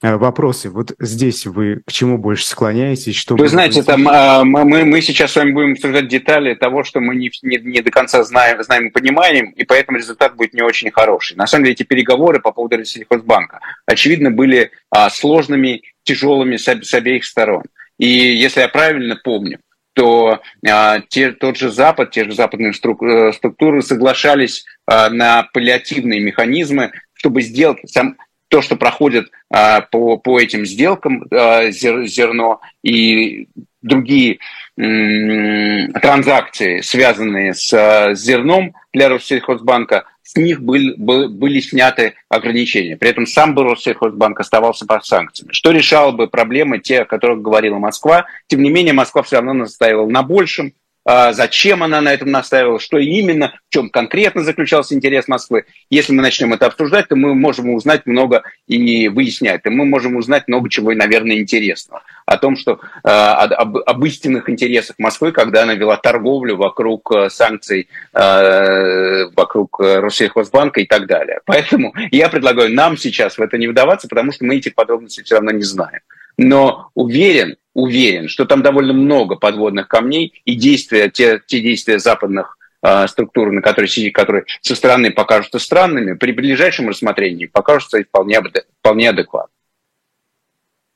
вопросы. Вот здесь вы к чему больше склоняетесь? Что вы знаете, там, а, мы, мы сейчас с вами будем обсуждать детали того, что мы не, не, не до конца знаем, знаем и понимаем, и поэтому результат будет не очень хороший. На самом деле эти переговоры по поводу Россельхозбанка, очевидно, были а, сложными, тяжелыми с, с обеих сторон. И если я правильно помню, то а, те, тот же Запад, те же западные э, структуры соглашались а, на паллиативные механизмы, чтобы сделать сам, то, что проходит а, по, по этим сделкам зер, зерно и другие транзакции, связанные с а, зерном для Россельхозбанка, с них были, были сняты ограничения. При этом сам бы Россельхозбанк оставался под санкциями. Что решало бы проблемы, те, о которых говорила Москва. Тем не менее, Москва все равно настаивала на большем. А, зачем она на этом настаивала, что именно, в чем конкретно заключался интерес Москвы. Если мы начнем это обсуждать, то мы можем узнать много и выяснять, и мы можем узнать много чего, наверное, интересного. О том, что а, об, об истинных интересах Москвы, когда она вела торговлю вокруг э, санкций, а, вокруг Россельхозбанка и так далее. Поэтому я предлагаю нам сейчас в это не вдаваться, потому что мы этих подробностей все равно не знаем. Но уверен, уверен, что там довольно много подводных камней и действия, те, те действия западных э, структур, на которые, которые со стороны покажутся странными, при ближайшем рассмотрении покажутся вполне, вполне адекватными.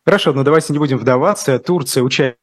Хорошо, но давайте не будем вдаваться. Турция участник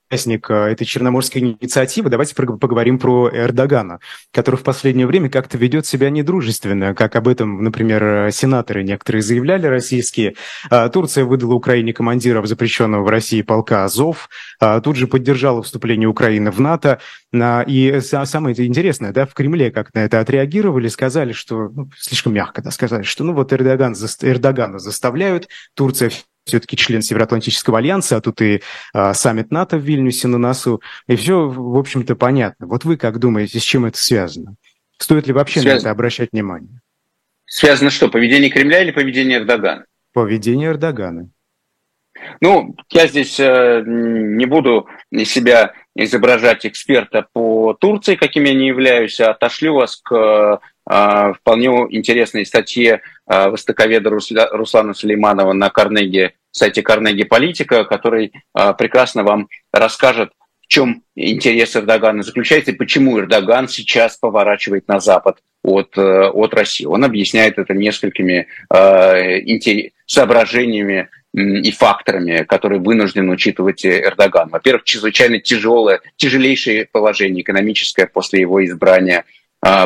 э, этой черноморской инициативы. Давайте поговорим про Эрдогана, который в последнее время как-то ведет себя недружественно, как об этом, например, сенаторы некоторые заявляли российские. А, Турция выдала Украине командиров запрещенного в России полка Азов, а, тут же поддержала вступление Украины в НАТО. И самое интересное, да, в Кремле как на это отреагировали, сказали, что, ну, слишком мягко, да, сказали, что, ну, вот Эрдоган, Эрдогана заставляют, Турция все-таки член Североатлантического альянса, а тут и а, саммит НАТО в Вильнюсе на носу, и все, в общем-то, понятно. Вот вы как думаете, с чем это связано? Стоит ли вообще связано. на это обращать внимание? Связано что, поведение Кремля или поведение Эрдогана? Поведение Эрдогана. Ну, я здесь э, не буду себя изображать эксперта по Турции, каким я не являюсь, а отошлю вас к вполне интересной статье э, востоковеда Руслана Сулейманова на Карнеги, сайте Карнеги Политика, который э, прекрасно вам расскажет, в чем интерес Эрдогана заключается и почему Эрдоган сейчас поворачивает на Запад от, э, от России. Он объясняет это несколькими э, соображениями и факторами, которые вынужден учитывать Эрдоган. Во-первых, чрезвычайно тяжелое, тяжелейшее положение экономическое после его избрания а,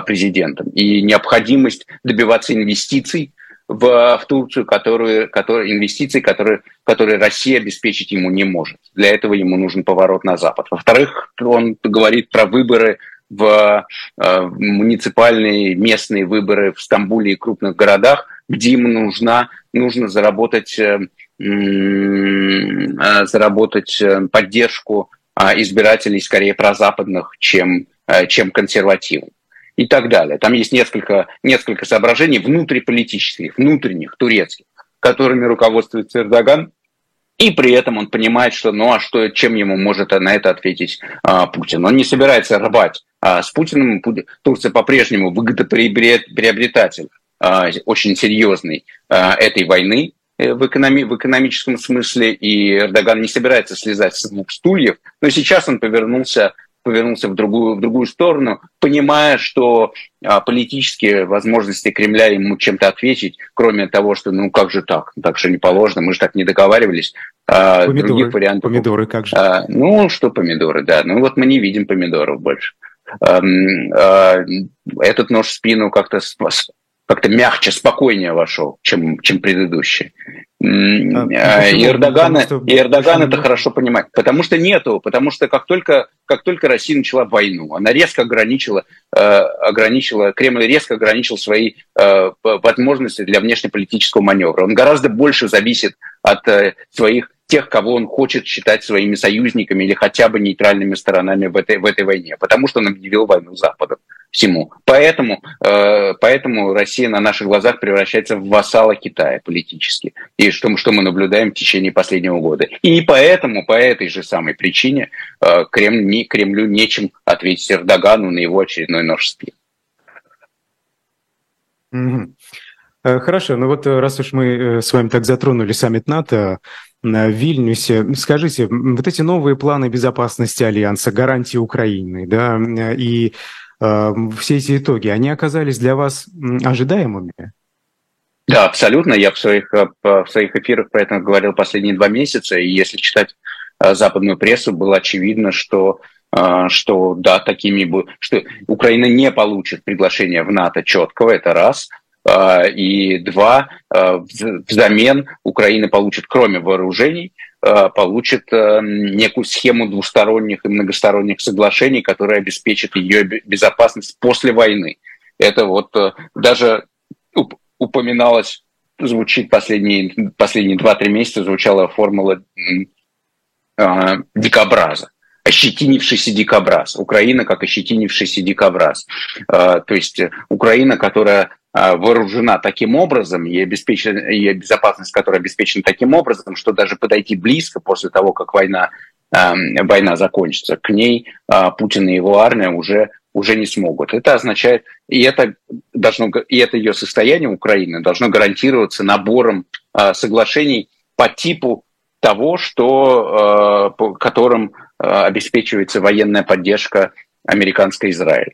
президентом и необходимость добиваться инвестиций в, в Турцию, которые, которые, инвестиции, которые, которые Россия обеспечить ему не может. Для этого ему нужен поворот на Запад. Во-вторых, он говорит про выборы в э, муниципальные местные выборы в Стамбуле и крупных городах, где ему нужна, нужно заработать э, Э, заработать э, поддержку а, избирателей скорее прозападных, чем, чем консервативных и так далее. Там есть несколько, несколько соображений внутриполитических, внутренних, турецких, которыми руководствуется Эрдоган, и при этом он понимает, что ну а что, чем ему может на это ответить а, Путин. Он не собирается рвать а, с Путиным. Турция по-прежнему выгодоприобретатель а, очень серьезный а, этой войны. Э, в, экономи в экономическом смысле, и Эрдоган не собирается слезать с двух стульев, но сейчас он повернулся повернулся в другую, в другую сторону, понимая, что а, политические возможности Кремля ему чем-то ответить, кроме того, что ну как же так, так же не положено, мы же так не договаривались. А, помидоры, других вариантов. Помидоры как же? А, ну, что помидоры, да. Ну вот мы не видим помидоров больше. А, а, этот нож в спину как-то как-то мягче, спокойнее вошел, чем, чем предыдущий. А, и Эрдоган, что... и Эрдоган это хорошо понимает. Потому что нету, потому что как только, как только Россия начала войну, она резко ограничила, э, ограничила, Кремль резко ограничил свои э, возможности для внешнеполитического маневра. Он гораздо больше зависит от э, своих тех, кого он хочет считать своими союзниками или хотя бы нейтральными сторонами в этой, в этой войне, потому что он объявил войну Западу. Всему. Поэтому, э, поэтому Россия на наших глазах превращается в вассала Китая политически. И что, что мы наблюдаем в течение последнего года. И поэтому, по этой же самой причине, э, Кремль, не, Кремлю нечем ответить Эрдогану на его очередной нож в спину. Хорошо, ну вот раз уж мы с вами так затронули саммит НАТО, в Вильнюсе. Скажите, вот эти новые планы безопасности Альянса, гарантии Украины, да, и э, все эти итоги, они оказались для вас ожидаемыми? Да, абсолютно. Я в своих, э, в своих эфирах про это говорил последние два месяца, и если читать э, западную прессу, было очевидно, что э, что да, такими что Украина не получит приглашение в НАТО четкого, это раз – и два, взамен Украина получит, кроме вооружений, получит некую схему двусторонних и многосторонних соглашений, которые обеспечат ее безопасность после войны. Это вот даже упоминалось, звучит последние, последние 2-3 месяца, звучала формула дикобраза ощетинившийся дикобраз. Украина как ощетинившийся дикобраз. То есть Украина, которая а, вооружена таким образом и, обеспечена, и безопасность которая обеспечена таким образом, что даже подойти близко после того, как война, э, война закончится, к ней э, Путин и его армия уже, уже не смогут. Это означает, и это, должно, и это ее состояние Украины должно гарантироваться набором э, соглашений по типу того, что, э, по которым э, обеспечивается военная поддержка американской Израиля.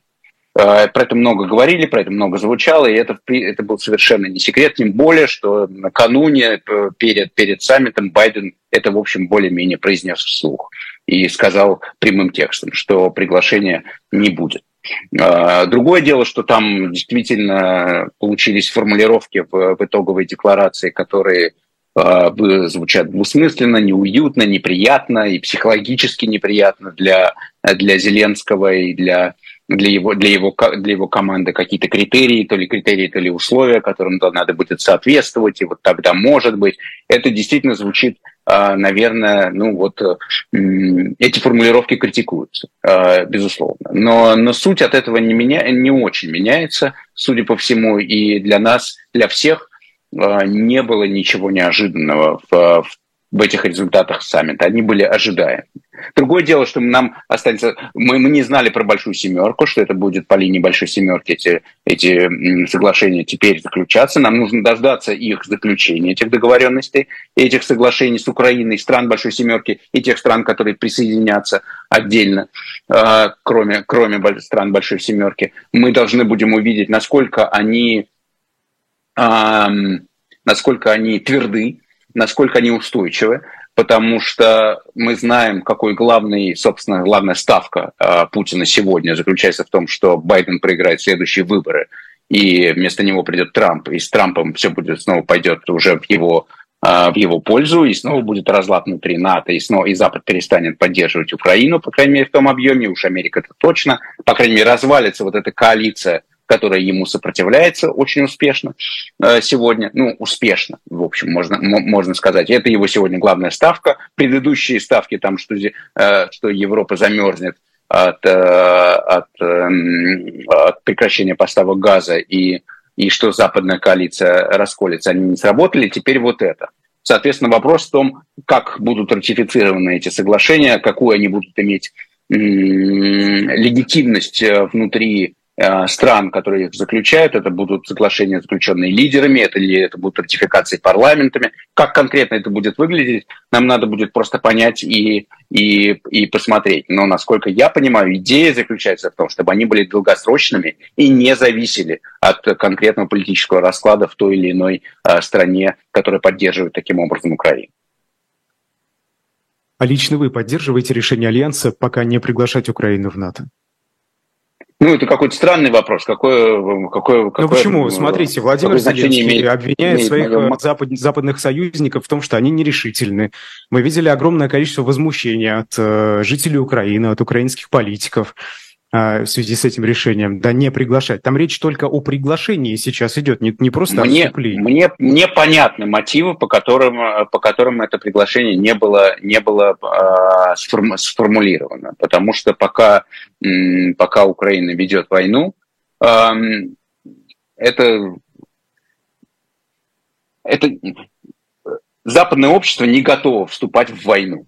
Э, про это много говорили, про это много звучало, и это, это был совершенно не секрет, тем более, что накануне э, перед, перед саммитом Байден это, в общем, более-менее произнес вслух и сказал прямым текстом, что приглашения не будет. Э, другое дело, что там действительно получились формулировки в, в итоговой декларации, которые звучат двусмысленно, неуютно, неприятно и психологически неприятно для, для Зеленского и для для его, для его, для его команды какие-то критерии, то ли критерии, то ли условия, которым надо будет соответствовать, и вот тогда может быть. Это действительно звучит, а, наверное, ну вот эти формулировки критикуются, безусловно. Но, но суть от этого не, меня, не очень меняется, судя по всему, и для нас, для всех не было ничего неожиданного в, в в этих результатах саммита. Они были ожидаемы. Другое дело, что нам останется... Мы, мы не знали про большую семерку, что это будет по линии большой семерки эти, эти соглашения теперь заключаться. Нам нужно дождаться их заключения, этих договоренностей, этих соглашений с Украиной, стран большой семерки и тех стран, которые присоединятся отдельно, а, кроме, кроме стран большой семерки. Мы должны будем увидеть, насколько они, насколько они тверды, насколько они устойчивы, потому что мы знаем, какой главный, собственно, главная ставка э, Путина сегодня заключается в том, что Байден проиграет следующие выборы, и вместо него придет Трамп, и с Трампом все будет снова пойдет уже в его в его пользу, и снова будет разлад внутри НАТО, и снова и Запад перестанет поддерживать Украину, по крайней мере, в том объеме, уж Америка это точно, по крайней мере, развалится вот эта коалиция которая ему сопротивляется очень успешно э, сегодня. Ну, успешно, в общем, можно, можно сказать. Это его сегодня главная ставка. Предыдущие ставки, там, что, э, что Европа замерзнет от, э, от, эм, от прекращения поставок газа и, и что западная коалиция расколется, они не сработали. Теперь вот это. Соответственно, вопрос в том, как будут ратифицированы эти соглашения, какую они будут иметь легитимность внутри стран, которые их заключают, это будут соглашения, заключенные лидерами, это ли это будут ратификации парламентами. Как конкретно это будет выглядеть, нам надо будет просто понять и, и, и посмотреть. Но, насколько я понимаю, идея заключается в том, чтобы они были долгосрочными и не зависели от конкретного политического расклада в той или иной э, стране, которая поддерживает таким образом Украину. А лично вы поддерживаете решение Альянса пока не приглашать Украину в НАТО? Ну, это какой-то странный вопрос. Какое, какое, какое, ну почему? Смотрите, Владимир Зеленский имеет, обвиняет имеет своих мое... запад, западных союзников в том, что они нерешительны. Мы видели огромное количество возмущения от э, жителей Украины, от украинских политиков. А, в связи с этим решением, да не приглашать. Там речь только о приглашении сейчас идет, не, не просто мне, о Мне, мне понятны мотивы, по которым, по которым это приглашение не было, не было э, сформулировано. Потому что пока, пока Украина ведет войну, это, это западное общество не готово вступать в войну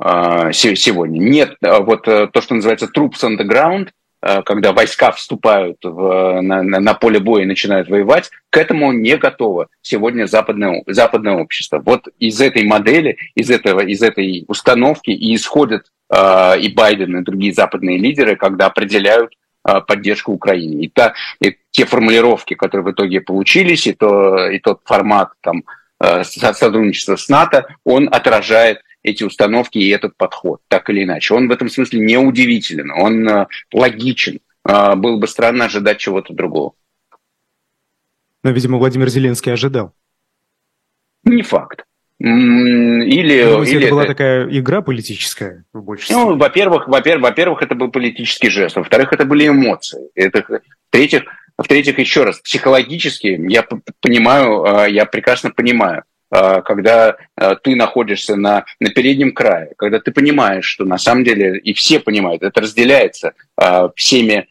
сегодня. Нет, а вот э, то, что называется troops on the ground, а, когда войска вступают в, на, на поле боя и начинают воевать, к этому не готово сегодня западное, западное общество. Вот из этой модели, из, этого, из этой установки и исходят э, и Байден, и другие западные лидеры, когда определяют э, поддержку Украине. И, та, и те формулировки, которые в итоге получились, и, то, и тот формат там, э, сотрудничества с НАТО, он отражает эти установки и этот подход, так или иначе. Он в этом смысле не удивителен, он э, логичен. Э, было бы странно ожидать чего-то другого. Но, видимо, Владимир Зеленский ожидал. Не факт. Или, ну, или это была такая игра политическая в большей Ну, во-первых, во-первых, во-первых, это был политический жест. Во-вторых, это были эмоции. Это, в-третьих, в-третьих, еще раз, психологически я понимаю, э, я прекрасно понимаю, когда а, ты находишься на, на переднем крае, когда ты понимаешь, что на самом деле, и все понимают, это разделяется а, всеми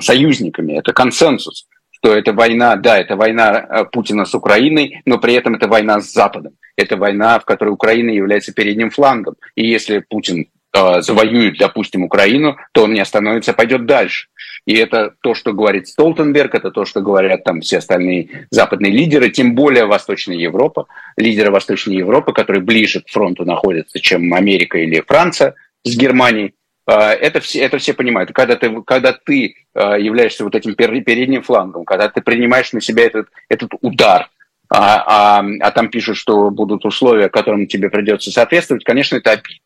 союзниками, это консенсус, что это война, да, это война Путина с Украиной, но при этом это война с Западом. Это война, в которой Украина является передним флангом. И если Путин завоюет, допустим, Украину, то он не остановится, пойдет дальше. И это то, что говорит Столтенберг, это то, что говорят там все остальные западные лидеры, тем более Восточная Европа, лидеры Восточной Европы, которые ближе к фронту находятся, чем Америка или Франция с Германией. А, это все, это все понимают. Когда ты, когда ты а, являешься вот этим передним флангом, когда ты принимаешь на себя этот, этот удар, а, а, а там пишут, что будут условия, которым тебе придется соответствовать, конечно, это обидно.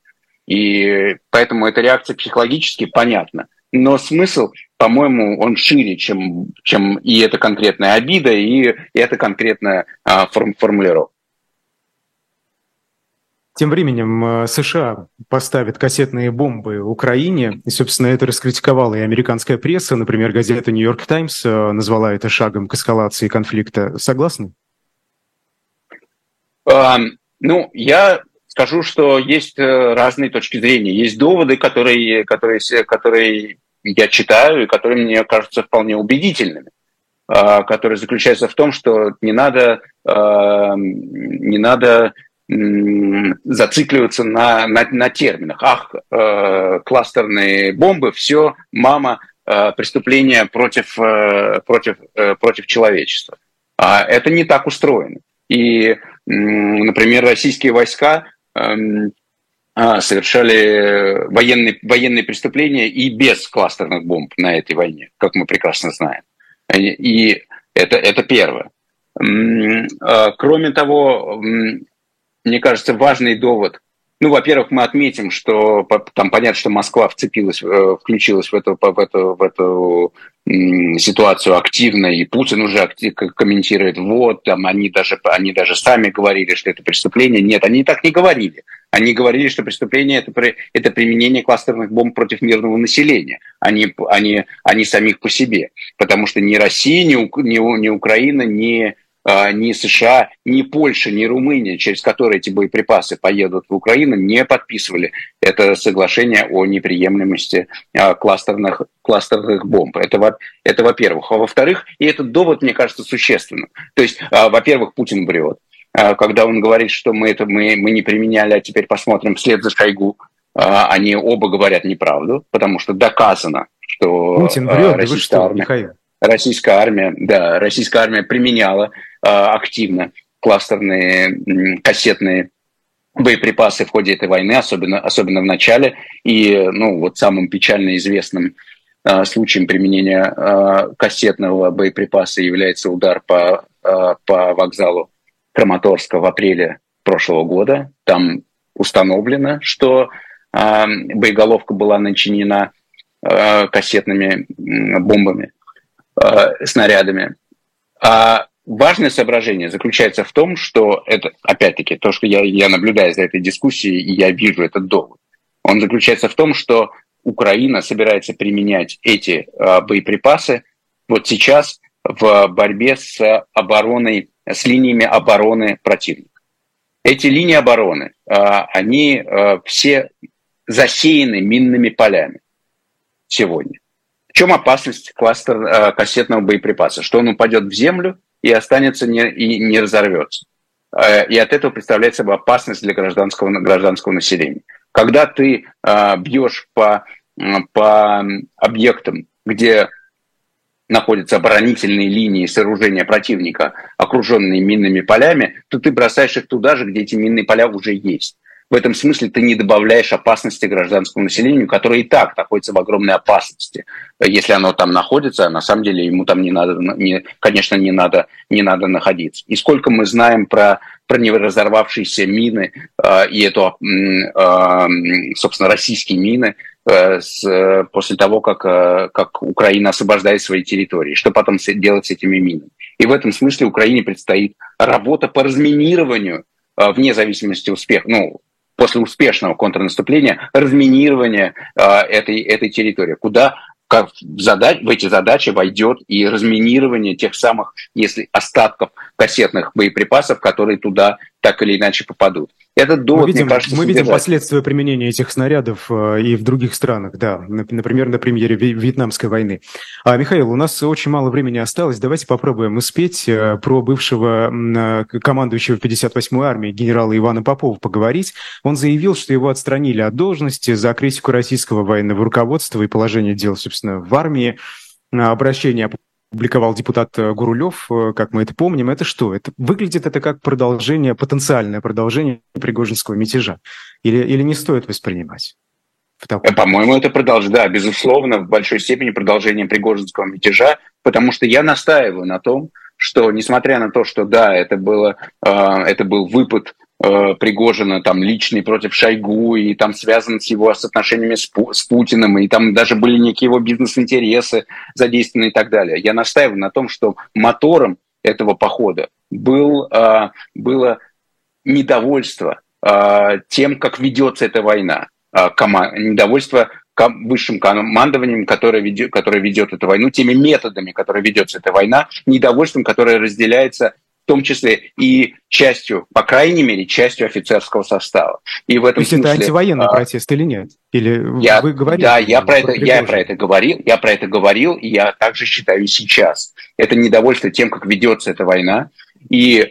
И поэтому эта реакция психологически понятна. Но смысл по-моему, он шире, чем, чем и эта конкретная обида, и, эта конкретная а, форм, формулировка. Тем временем э, США поставят кассетные бомбы Украине, и, собственно, это раскритиковала и американская пресса. Например, газета «Нью-Йорк Таймс» э, назвала это шагом к эскалации конфликта. Согласны? А, ну, я скажу, что есть э, разные точки зрения. Есть доводы, которые, которые, которые я читаю и которые мне кажутся вполне убедительными, а, которые заключаются в том, что не надо, а, не надо зацикливаться на, на, на терминах. Ах, э, кластерные бомбы, все, мама, э, преступление против, против, против человечества. А это не так устроено. И, например, российские войска совершали военные, военные преступления и без кластерных бомб на этой войне, как мы прекрасно знаем. И это, это первое. А, кроме того, мне кажется, важный довод. Ну, во-первых, мы отметим, что там понятно, что Москва вцепилась, э, включилась в эту, в эту, в эту ситуацию активно, и Путин уже комментирует, вот, там, они даже, они даже сами говорили, что это преступление. Нет, они так не говорили. Они говорили, что преступление это, это применение кластерных бомб против мирного населения, а а, не, а не самих по себе. Потому что ни Россия, ни, ни, ни Украина, ни, ни США, ни Польша, ни Румыния, через которые эти боеприпасы поедут в Украину, не подписывали это соглашение о неприемлемости а, кластерных, кластерных бомб. Это, это во-первых. А во-вторых, и этот довод, мне кажется, существенным. То есть, а, во-первых, Путин врет. А, когда он говорит, что мы это мы, мы не применяли, а теперь посмотрим вслед за Шойгу, а, они оба говорят неправду, потому что доказано, что Путин врет, российская, что, армия, Михаил? Российская армия, да, российская армия применяла активно кластерные кассетные боеприпасы в ходе этой войны, особенно, особенно в начале. И ну, вот самым печально известным э, случаем применения э, кассетного боеприпаса является удар по, э, по вокзалу Краматорска в апреле прошлого года. Там установлено, что э, боеголовка была начинена э, кассетными бомбами, э, снарядами. А важное соображение заключается в том, что это, опять-таки, то, что я, я наблюдаю за этой дискуссией, и я вижу этот довод, он заключается в том, что Украина собирается применять эти э, боеприпасы вот сейчас в борьбе с обороной с линиями обороны противника. Эти линии обороны, а, они а, все засеяны минными полями сегодня. В чем опасность кластер э, кассетного боеприпаса? Что он упадет в землю и останется не, и не разорвется. Э, и от этого представляет собой опасность для гражданского, гражданского населения. Когда ты э, бьешь по, по объектам, где находятся оборонительные линии сооружения противника, окруженные минными полями, то ты бросаешь их туда же, где эти минные поля уже есть. В этом смысле ты не добавляешь опасности гражданскому населению, которое и так находится в огромной опасности. Если оно там находится, на самом деле ему там не надо, не, конечно, не надо, не надо находиться. И сколько мы знаем про, про неразорвавшиеся мины э, и эту, э, собственно, российские мины, Э, с, после того, как, э, как Украина освобождает свои территории. Что потом делать с этими минами? И в этом смысле Украине предстоит работа по разминированию э, вне зависимости успеха, ну, после успешного контрнаступления, разминирования этой, этой территории, куда как задач, в эти задачи войдет и разминирование тех самых, если остатков кассетных боеприпасов, которые туда так или иначе попадут. Этот довод, мы видим, мне кажется, мы видим последствия применения этих снарядов э, и в других странах, да, например, на примере Вьетнамской войны. А, Михаил, у нас очень мало времени осталось, давайте попробуем успеть э, про бывшего э, командующего 58-й армией генерала Ивана Попова поговорить. Он заявил, что его отстранили от должности за критику российского военного руководства и положение дел, собственно, в армии обращение публиковал депутат э, Гурулев, э, как мы это помним, это что? Это выглядит это как продолжение, потенциальное продолжение Пригожинского мятежа? Или, или не стоит воспринимать? Э, по-моему, это продолжение, да, безусловно, в большой степени продолжение Пригожинского мятежа, потому что я настаиваю на том, что, несмотря на то, что, да, это, было, э, это был выпад э, Пригожина там личный против Шойгу, и там связан с его с отношениями с, Пу с Путиным, и там даже были некие его бизнес-интересы задействованы и так далее. Я настаиваю на том, что мотором этого похода был, э, было недовольство э, тем, как ведется эта война, э, команд, недовольство высшим командованием, которое ведет, которое ведет эту войну, теми методами, которые ведется эта война, недовольством, которое разделяется том числе и частью, по крайней мере, частью офицерского состава. И в этом То есть смысле, это антивоенный а, протест или нет? Или я, вы говорите? Да, я про, это, я про это говорил, я про это говорил, и я также считаю и сейчас. Это недовольство тем, как ведется эта война, и,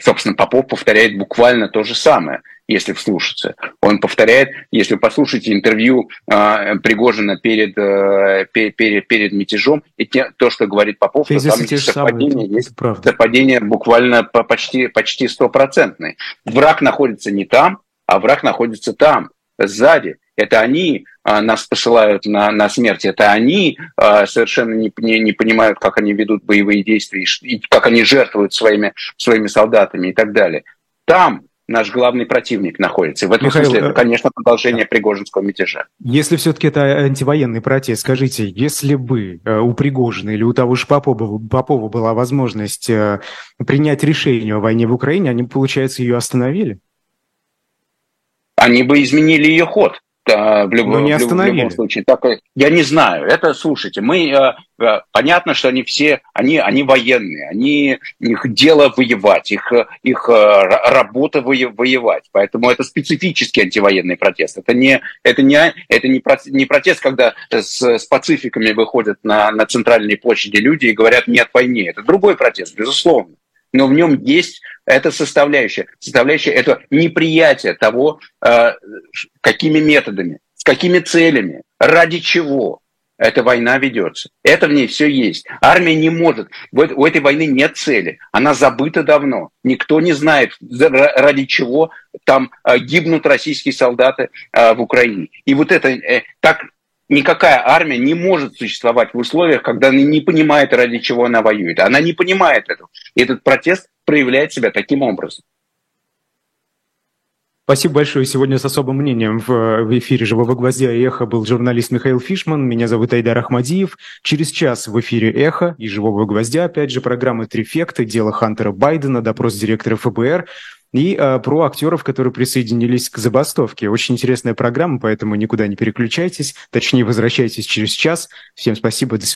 собственно, Попов повторяет буквально то же самое – если вслушаться. Он повторяет, если вы послушаете интервью э, Пригожина перед, э, перед, перед мятежом, и те, то, что говорит Попов, то там есть совпадение, есть совпадение буквально по, почти, почти стопроцентное. Враг находится не там, а враг находится там, сзади. Это они а, нас посылают на, на смерть, это они а, совершенно не, не, не понимают, как они ведут боевые действия, и, и как они жертвуют своими, своими солдатами и так далее. Там наш главный противник находится. И в этом Михаил, смысле это, э, конечно, продолжение Пригожинского мятежа. Если все-таки это антивоенный протест, скажите, если бы э, у Пригожина или у того же Попова, Попова была возможность э, принять решение о войне в Украине, они, получается, ее остановили? Они бы изменили ее ход в любом, не в любом случае. Так, я не знаю. Это, слушайте, мы э, э, понятно, что они все, они, они военные, они их дело воевать, их, их э, работа воевать. Поэтому это специфический антивоенный протест. Это не, это не, это не, не протест, когда с, с пацификами выходят на, на центральные площади люди и говорят нет войне. Это другой протест, безусловно но в нем есть эта составляющая. Составляющая – это неприятие того, э, какими методами, с какими целями, ради чего эта война ведется. Это в ней все есть. Армия не может. У этой войны нет цели. Она забыта давно. Никто не знает, ради чего там э, гибнут российские солдаты э, в Украине. И вот это так никакая армия не может существовать в условиях, когда она не понимает, ради чего она воюет. Она не понимает этого. И этот протест проявляет себя таким образом. Спасибо большое. Сегодня с особым мнением в, эфире «Живого гвоздя» и «Эхо» был журналист Михаил Фишман. Меня зовут Айдар Ахмадиев. Через час в эфире «Эхо» и «Живого гвоздя» опять же программы «Трифекты», дело Хантера Байдена, допрос директора ФБР и э, про актеров, которые присоединились к забастовке. Очень интересная программа, поэтому никуда не переключайтесь, точнее, возвращайтесь через час. Всем спасибо, до свидания.